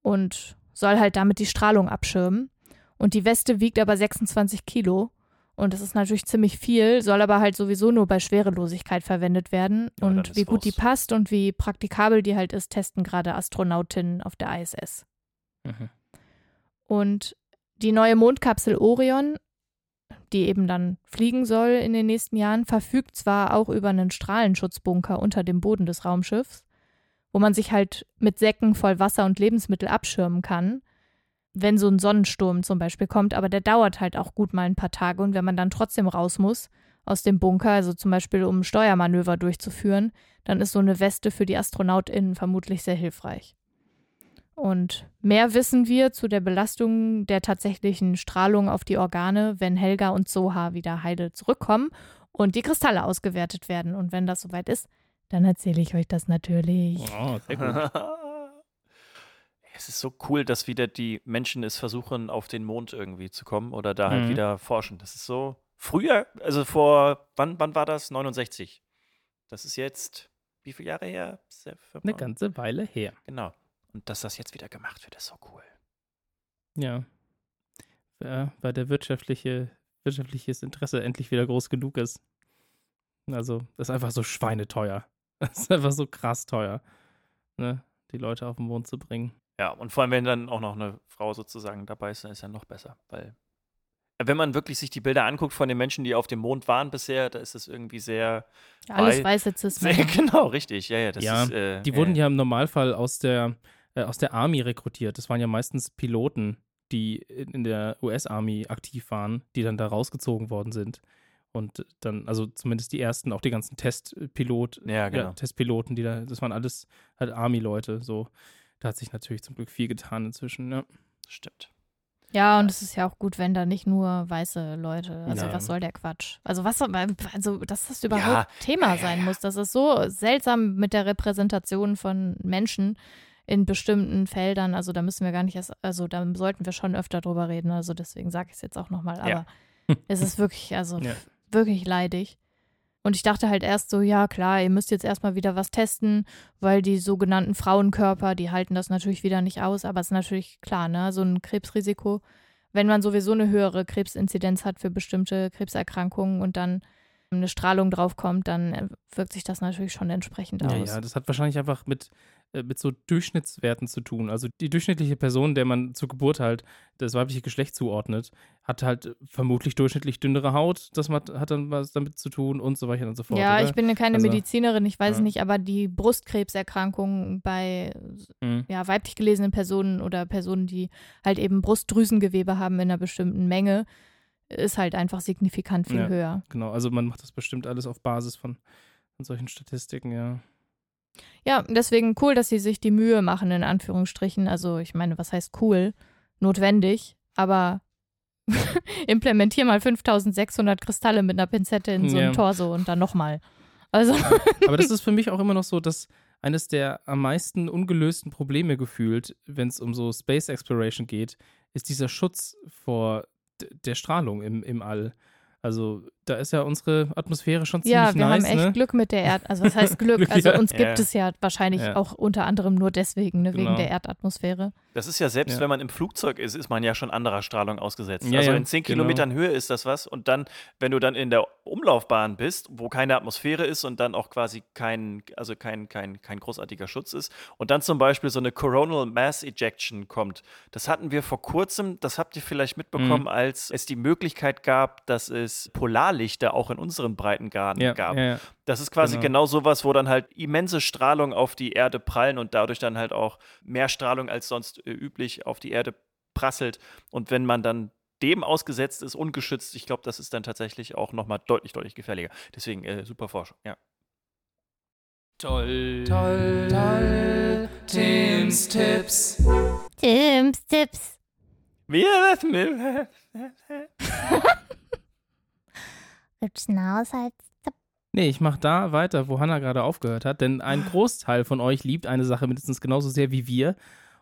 C: Und soll halt damit die Strahlung abschirmen. Und die Weste wiegt aber 26 Kilo. Und das ist natürlich ziemlich viel, soll aber halt sowieso nur bei Schwerelosigkeit verwendet werden. Ja, und wie gut raus. die passt und wie praktikabel die halt ist, testen gerade Astronautinnen auf der ISS. Mhm. Und die neue Mondkapsel Orion die eben dann fliegen soll in den nächsten Jahren, verfügt zwar auch über einen Strahlenschutzbunker unter dem Boden des Raumschiffs, wo man sich halt mit Säcken voll Wasser und Lebensmittel abschirmen kann, wenn so ein Sonnensturm zum Beispiel kommt, aber der dauert halt auch gut mal ein paar Tage und wenn man dann trotzdem raus muss aus dem Bunker, also zum Beispiel um Steuermanöver durchzuführen, dann ist so eine Weste für die AstronautInnen vermutlich sehr hilfreich. Und mehr wissen wir zu der Belastung der tatsächlichen Strahlung auf die Organe, wenn Helga und Soha wieder heile zurückkommen und die Kristalle ausgewertet werden. Und wenn das soweit ist, dann erzähle ich euch das natürlich. Oh, sehr gut.
B: es ist so cool, dass wieder die Menschen es versuchen, auf den Mond irgendwie zu kommen oder da halt mhm. wieder forschen. Das ist so. Früher, also vor, wann, wann war das? 69. Das ist jetzt, wie viele Jahre her?
A: Eine ganze Weile her.
B: Genau. Und dass das jetzt wieder gemacht wird, ist so cool.
A: Ja. ja weil der wirtschaftliche, wirtschaftliches Interesse endlich wieder groß genug ist. Also, das ist einfach so schweineteuer. Das ist einfach so krass teuer, ne? die Leute auf den Mond zu bringen.
B: Ja, und vor allem, wenn dann auch noch eine Frau sozusagen dabei ist, dann ist ja noch besser, weil wenn man wirklich sich die Bilder anguckt von den Menschen, die auf dem Mond waren bisher, da ist es irgendwie sehr.
C: Ja, alles weiße Cis-Männer.
B: Genau, richtig. Ja, ja,
A: ja
B: ist,
A: äh, die wurden ja im Normalfall aus der äh, aus der Army rekrutiert. Das waren ja meistens Piloten, die in der US-Army aktiv waren, die dann da rausgezogen worden sind. Und dann, also zumindest die ersten, auch die ganzen Testpilot,
B: ja, genau.
A: ja, Testpiloten, die da, das waren alles halt Army-Leute. So, da hat sich natürlich zum Glück viel getan inzwischen, ja.
B: Stimmt.
C: Ja, und es ist ja auch gut, wenn da nicht nur weiße Leute, also ja. was soll der Quatsch? Also was also dass das überhaupt ja. Thema sein muss, das ist so seltsam mit der Repräsentation von Menschen in bestimmten Feldern. Also da müssen wir gar nicht erst, also da sollten wir schon öfter drüber reden. Also deswegen sage ich es jetzt auch nochmal. Aber ja. es ist wirklich, also ja. wirklich leidig. Und ich dachte halt erst so, ja klar, ihr müsst jetzt erstmal wieder was testen, weil die sogenannten Frauenkörper, die halten das natürlich wieder nicht aus. Aber es ist natürlich klar, ne, so ein Krebsrisiko, wenn man sowieso eine höhere Krebsinzidenz hat für bestimmte Krebserkrankungen und dann eine Strahlung draufkommt, dann wirkt sich das natürlich schon entsprechend aus.
A: Ja, ja, das hat wahrscheinlich einfach mit äh, mit so Durchschnittswerten zu tun. Also die durchschnittliche Person, der man zur Geburt halt das weibliche Geschlecht zuordnet, hat halt vermutlich durchschnittlich dünnere Haut. Das hat dann was damit zu tun und so weiter und so fort.
C: Ja,
A: oder?
C: ich bin keine also, Medizinerin, ich weiß ja. es nicht, aber die Brustkrebserkrankungen bei mhm. ja, weiblich gelesenen Personen oder Personen, die halt eben Brustdrüsengewebe haben in einer bestimmten Menge, ist halt einfach signifikant viel
A: ja,
C: höher.
A: Genau, also man macht das bestimmt alles auf Basis von, von solchen Statistiken, ja.
C: Ja, deswegen cool, dass sie sich die Mühe machen, in Anführungsstrichen. Also, ich meine, was heißt cool? Notwendig, aber implementier mal 5600 Kristalle mit einer Pinzette in so ein ja. Torso und dann nochmal. Also.
A: aber das ist für mich auch immer noch so, dass eines der am meisten ungelösten Probleme gefühlt, wenn es um so Space Exploration geht, ist dieser Schutz vor der Strahlung im, im All. Also da ist ja unsere Atmosphäre schon ziemlich
C: Ja, wir
A: nice,
C: haben echt
A: ne?
C: Glück mit der Erd. Also was heißt Glück?
A: Glück,
C: Also
A: ja.
C: uns gibt
B: Ja.
C: es ja wahrscheinlich
A: Ja.
C: auch unter anderem nur deswegen, ne,
A: Genau.
C: wegen der Erdatmosphäre.
B: Das ist ja selbst,
A: Ja.
B: wenn man im Flugzeug ist, ist man ja schon anderer Strahlung ausgesetzt.
A: Ja,
B: also
A: ja,
B: in 10
A: genau.
B: Kilometern Höhe ist das was. Und dann, wenn du dann in der Umlaufbahn bist, wo keine Atmosphäre ist und dann auch quasi kein, also kein, kein, kein großartiger Schutz ist, und dann zum Beispiel so eine Coronal Mass Ejection kommt, das hatten wir vor kurzem, das habt ihr vielleicht mitbekommen,
A: Mhm.
B: als es die Möglichkeit gab, dass es Polarlichter auch in unseren Breitengraden
A: ja,
B: gab.
A: ja, ja.
B: Das ist quasi
A: Genau.
B: genau. sowas, wo dann halt immense Strahlung auf die Erde prallen und dadurch dann halt auch mehr Strahlung als sonst äh, üblich auf die Erde prasselt. Und wenn man dann dem ausgesetzt ist, ungeschützt, ich glaube, das ist dann tatsächlich auch nochmal deutlich, deutlich gefährlicher. Deswegen äh, super Forschung, ja.
A: Toll. Toll, toll. Tims Tipps.
C: Tims Tipps.
B: Wir
C: Gibt's einen Haushaltstipp?
A: Nee, ich mach da weiter, wo Hannah gerade aufgehört hat, denn ein Großteil von euch liebt eine Sache mindestens genauso sehr wie wir.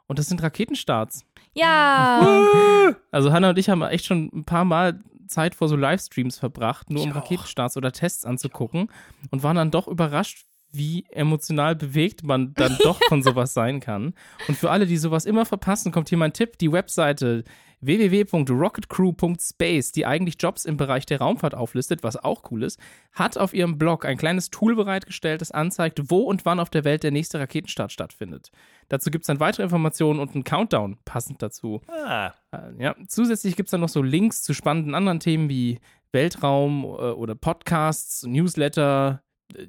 A: Und das sind Raketenstarts.
C: Ja.
A: Also Hannah und ich haben echt schon ein paar Mal Zeit vor so Livestreams verbracht, nur um. Raketenstarts oder Tests anzugucken und waren dann doch überrascht, wie emotional bewegt man dann doch von sowas sein kann. Und für alle, die sowas immer verpassen, kommt hier mein Tipp, die Webseite www.rocketcrew.space, die eigentlich Jobs im Bereich der Raumfahrt auflistet, was auch cool ist, hat auf ihrem Blog ein kleines Tool bereitgestellt, das anzeigt, wo und wann auf der Welt der nächste Raketenstart stattfindet. Dazu gibt es dann weitere Informationen und einen Countdown passend dazu.
B: ah,
A: Äh, Ja, zusätzlich gibt es dann noch so Links zu spannenden anderen Themen wie Weltraum äh, oder Podcasts, Newsletter,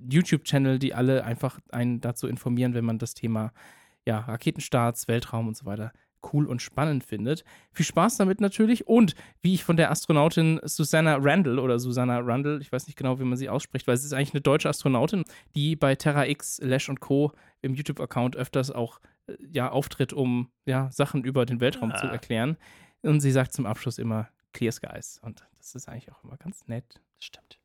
A: YouTube-Channel, die alle einfach einen dazu informieren, wenn man das Thema ja, Raketenstarts, Weltraum und so weiter cool und spannend findet. Viel Spaß damit natürlich und wie ich von der Astronautin Susanna Randall oder Susanna Randall, ich weiß nicht genau, wie man sie ausspricht, weil sie ist eigentlich eine deutsche Astronautin, die bei Terra X, Lash und Co. im YouTube-Account öfters auch äh, ja, auftritt, um ja, Sachen über den Weltraum zu
B: Ah.
A: erklären. Und sie sagt zum Abschluss immer Clear Skies. Und das ist eigentlich auch immer ganz nett.
B: stimmt.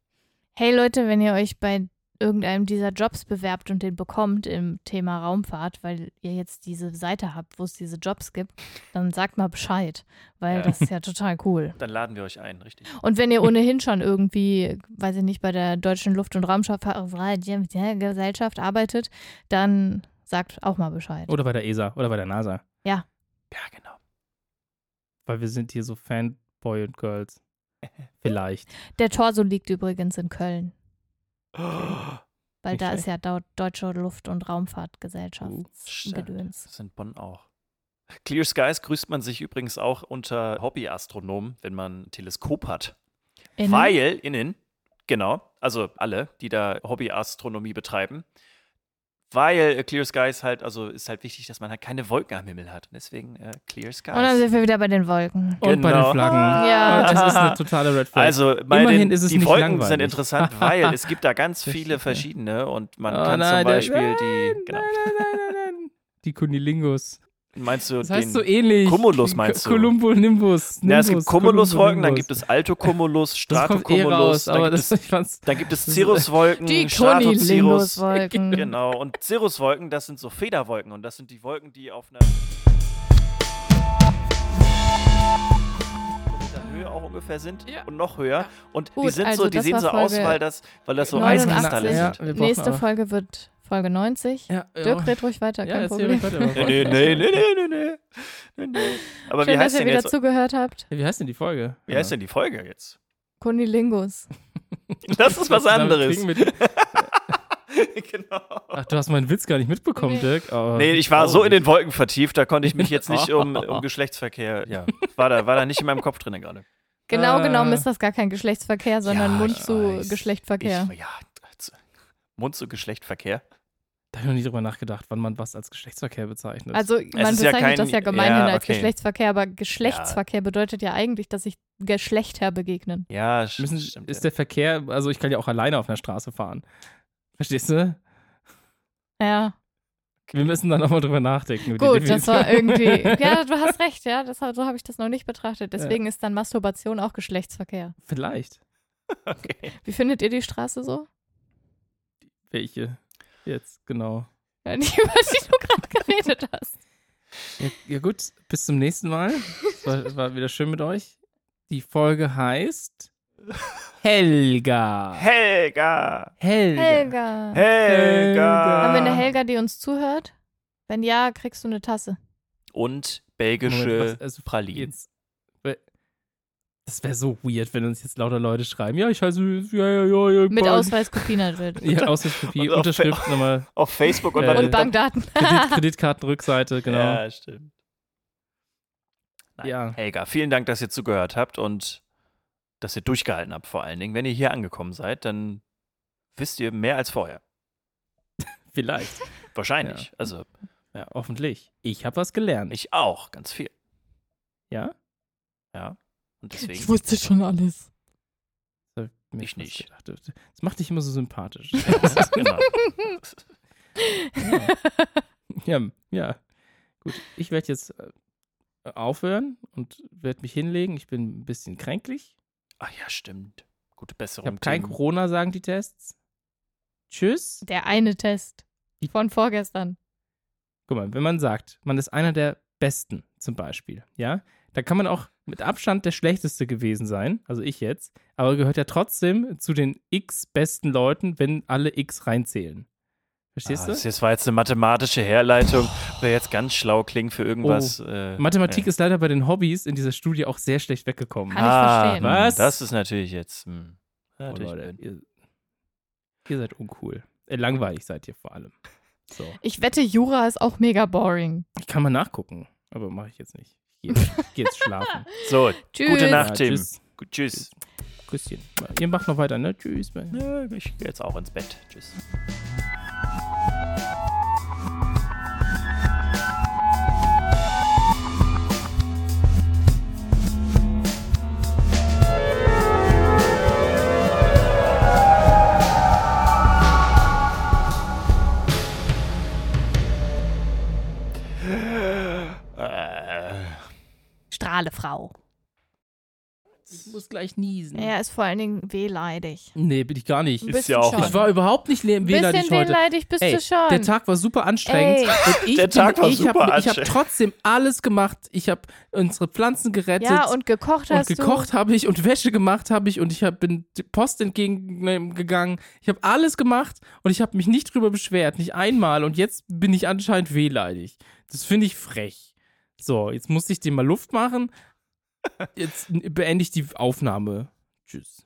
C: Hey Leute, wenn ihr euch bei irgendeinem dieser Jobs bewerbt und den bekommt im Thema Raumfahrt, weil ihr jetzt diese Seite habt, wo es diese Jobs gibt, dann sagt mal Bescheid, weil
B: Ja.
C: das ist ja total cool.
B: Dann laden wir euch ein, richtig.
C: Und wenn ihr ohnehin schon irgendwie, weiß ich nicht, bei der Deutschen Luft- und Raumfahrtgesellschaft arbeitet, dann sagt auch mal Bescheid.
A: Oder bei der ESA oder bei der NASA.
B: Ja, genau.
A: Weil wir sind hier so Fanboy und Girls. Vielleicht.
C: Der Torso liegt übrigens in Köln, Weil
A: Nicht
C: da
A: schlecht.
C: ist ja Deu- Deutsche Luft- und Raumfahrtgesellschaft.
B: Stimmt.
C: Gedöns.
B: Das ist in Bonn auch. Clear Skies grüßt man sich übrigens auch unter Hobbyastronomen, wenn man ein Teleskop hat.
C: Innen?
B: Weil innen, genau, also alle, die da Hobbyastronomie betreiben, weil äh, Clear Skies halt, also ist halt wichtig, dass man halt keine Wolken am Himmel hat. Und deswegen äh, Clear Skies.
C: Und dann sind wir wieder bei den Wolken.
A: Und bei den
B: Genau.
A: Flaggen.
C: Ja.
A: Und das ist eine totale Red Flag.
B: Also, bei
A: Immerhin
B: den,
A: ist es
B: die
A: nicht
B: Wolken sind
A: langweilig.
B: interessant, weil es gibt da ganz viele verschiedene und man
A: Oh
B: kann
A: nein,
B: zum Beispiel
A: nein,
B: die, genau,
A: Nein, nein, nein, nein, nein. Die Kunilingus.
B: Meinst du
A: Das
B: den,
A: heißt so ähnlich.
B: Cumulus meinst du?
A: Columbo, Nimbus.
B: ja, es gibt
A: Nimbus,
B: Cumuluswolken, dann
A: Columbus.
B: gibt es Altocumulus,
A: eh
B: Stratocumulus,
A: raus,
B: dann, dann gibt es Cirruswolken,
C: Die
B: Stratocirrus. Genau, und Cirruswolken, das sind so Federwolken und das sind die Wolken, die auf einer Höhe auch ungefähr sind
A: Ja.
B: und noch höher. Und die
C: Gut,
B: sind
C: also
B: so, die sehen so aus,
C: Folge
B: weil das, weil das so
C: 89.
B: Eiskristalle
A: Ja,
B: sind.
C: Nächste
A: aber-
C: Folge wird Folge 90.
A: Ja, ja.
C: Dirk, red ruhig weiter,
A: ja,
C: kein
A: erzähl
C: Problem.
A: weiter, aber-
B: Nee, nee, nee, nee, nee, nee. Aber
C: Schön,
B: wie
C: dass
B: heißt
C: ihr
B: denn
C: wieder
B: jetzt?
C: zugehört habt.
A: Wie heißt denn die Folge?
B: Wie heißt denn die Folge jetzt?
C: Kunilingus.
B: Das ist was anderes. genau.
A: Ach, du hast meinen Witz gar nicht mitbekommen,
C: Nee.
A: Dirk. Oh,
B: Nee, ich war so in den Wolken vertieft, da konnte ich mich jetzt nicht um, um Geschlechtsverkehr, ja, war da, war da nicht in meinem Kopf drin gerade.
C: Genau
A: Äh.
C: genommen ist das gar kein Geschlechtsverkehr, sondern
B: Ja,
C: Mund zu. Geschlechtsverkehr.
B: Ich, ja, Mund zu Geschlechtsverkehr.
A: Da habe ich noch nie drüber nachgedacht, wann man was als Geschlechtsverkehr bezeichnet.
C: Also man
B: ist ja
C: bezeichnet
B: kein-
C: das ja gemeinhin
B: ja,
C: als
B: okay.
C: Geschlechtsverkehr, aber Geschlechtsverkehr bedeutet ja eigentlich, dass sich Geschlechter begegnen.
B: Ja, sch-
A: Müssen,
B: stimmt.
A: ist
B: ja.
A: der Verkehr, also ich kann ja auch alleine auf einer Straße fahren. Verstehst du?
C: Ja,
A: Wir müssen da nochmal drüber nachdenken.
C: gut, das war irgendwie. Ja, du hast recht, ja, das, so habe ich das noch nicht betrachtet. Deswegen ist dann Masturbation auch Geschlechtsverkehr.
A: Vielleicht.
B: okay.
C: Wie findet ihr die Straße so?
A: Welche? Jetzt, genau.
C: die, über die du gerade geredet hast.
A: Ja, ja, gut, bis zum nächsten Mal. Es war, war wieder schön mit euch. Die Folge heißt Helga.
B: Helga!
A: Helga.
C: Helga.
B: Helga!
C: Haben wir eine Helga, die uns zuhört? Wenn ja, kriegst du eine Tasse.
B: Und belgische
A: Moment, was- also
B: Pralinen.
A: Jetzt. Das wäre so weird, wenn uns jetzt lauter Leute schreiben. Ja, ich heiße. Ja, ja, ja, ja,
C: Mit Ausweiskopie natürlich.
A: Ja, Ausweiskopie,
B: Und auf
A: Unterschrift nochmal.
B: Auf Facebook und
A: Äh,
B: dann.
C: Und Bankdaten.
A: Kredit, Kreditkartenrückseite, genau.
B: Ja, stimmt. Nein.
A: Ja.
B: Helga, vielen Dank, dass ihr zugehört habt und dass ihr durchgehalten habt, vor allen Dingen. Wenn ihr hier angekommen seid, dann wisst ihr mehr als vorher.
A: Vielleicht.
B: Wahrscheinlich.
A: Ja.
B: Also,
A: Ja, hoffentlich. Ich habe was gelernt.
B: ich auch, ganz viel.
A: ja?
B: Ja. Und deswegen.
C: wusste schon alles.
B: Ich
A: fast
B: nicht.
A: gedacht. Das macht dich immer so sympathisch.
B: genau.
A: ja, ja. Gut, ich werde jetzt äh, aufhören und werde mich hinlegen. Ich bin ein bisschen kränklich.
B: Ach ja, stimmt. Gute
A: Ich
B: Besserung.
A: habe kein. Corona, sagen die Tests. Tschüss.
C: Der eine Test. Von vorgestern.
A: Guck mal, wenn man sagt, man ist einer der Besten zum Beispiel, ja, da kann man auch mit Abstand der Schlechteste gewesen sein, also ich jetzt, aber gehört ja trotzdem zu den x besten Leuten, wenn alle x reinzählen. Verstehst
B: Ah,
A: du?
B: das war jetzt eine mathematische Herleitung, wer jetzt ganz schlau klingt für irgendwas. äh,
A: Mathematik
B: ja.
A: ist leider bei den Hobbys in dieser Studie auch sehr schlecht weggekommen.
C: Kann ich
B: ah,
C: verstehen.
B: hm,
A: Was?
B: Das ist natürlich jetzt. Hm,
A: Oh,
B: natürlich
A: Leute, ihr, ihr seid uncool. Äh, langweilig seid ihr vor allem. So.
C: Ich wette, Jura ist auch mega boring.
A: Ich kann mal nachgucken, aber mache ich jetzt nicht. Jetzt, ich geh jetzt schlafen.
B: So,
C: Tschüss.
B: gute Nacht,
A: Ja,
B: Tim.
A: tschüss.
B: Gut, tschüss.
A: Küsschen. Ihr macht noch weiter, ne? Tschüss.
B: Ja, ich gehe jetzt auch ins Bett. Tschüss.
C: Strahlefrau.
A: Ich muss gleich niesen.
C: Er ist vor allen Dingen wehleidig.
A: Nee, bin ich gar nicht.
C: Ein
B: Ist ja auch-
C: schon.
A: Ich war überhaupt nicht wehleidig
C: bisschen
A: heute.
C: wehleidig bist
A: Ey,
C: du schon.
A: Der Tag war super anstrengend.
C: Ey.
A: Und ich
B: Der Tag war
A: ich
B: super
A: hab, Ich habe
B: anstrengend.
A: trotzdem alles gemacht. Ich habe unsere Pflanzen gerettet.
C: ja, und gekocht
A: und
C: hast
A: gekocht habe ich und Wäsche gemacht habe ich und ich hab, bin die Post entgegengegangen. Ich habe alles gemacht und ich habe mich nicht drüber beschwert, nicht einmal. Und jetzt bin ich anscheinend wehleidig. Das finde ich frech. So, jetzt muss ich dir mal Luft machen. Jetzt beende ich die Aufnahme. Tschüss.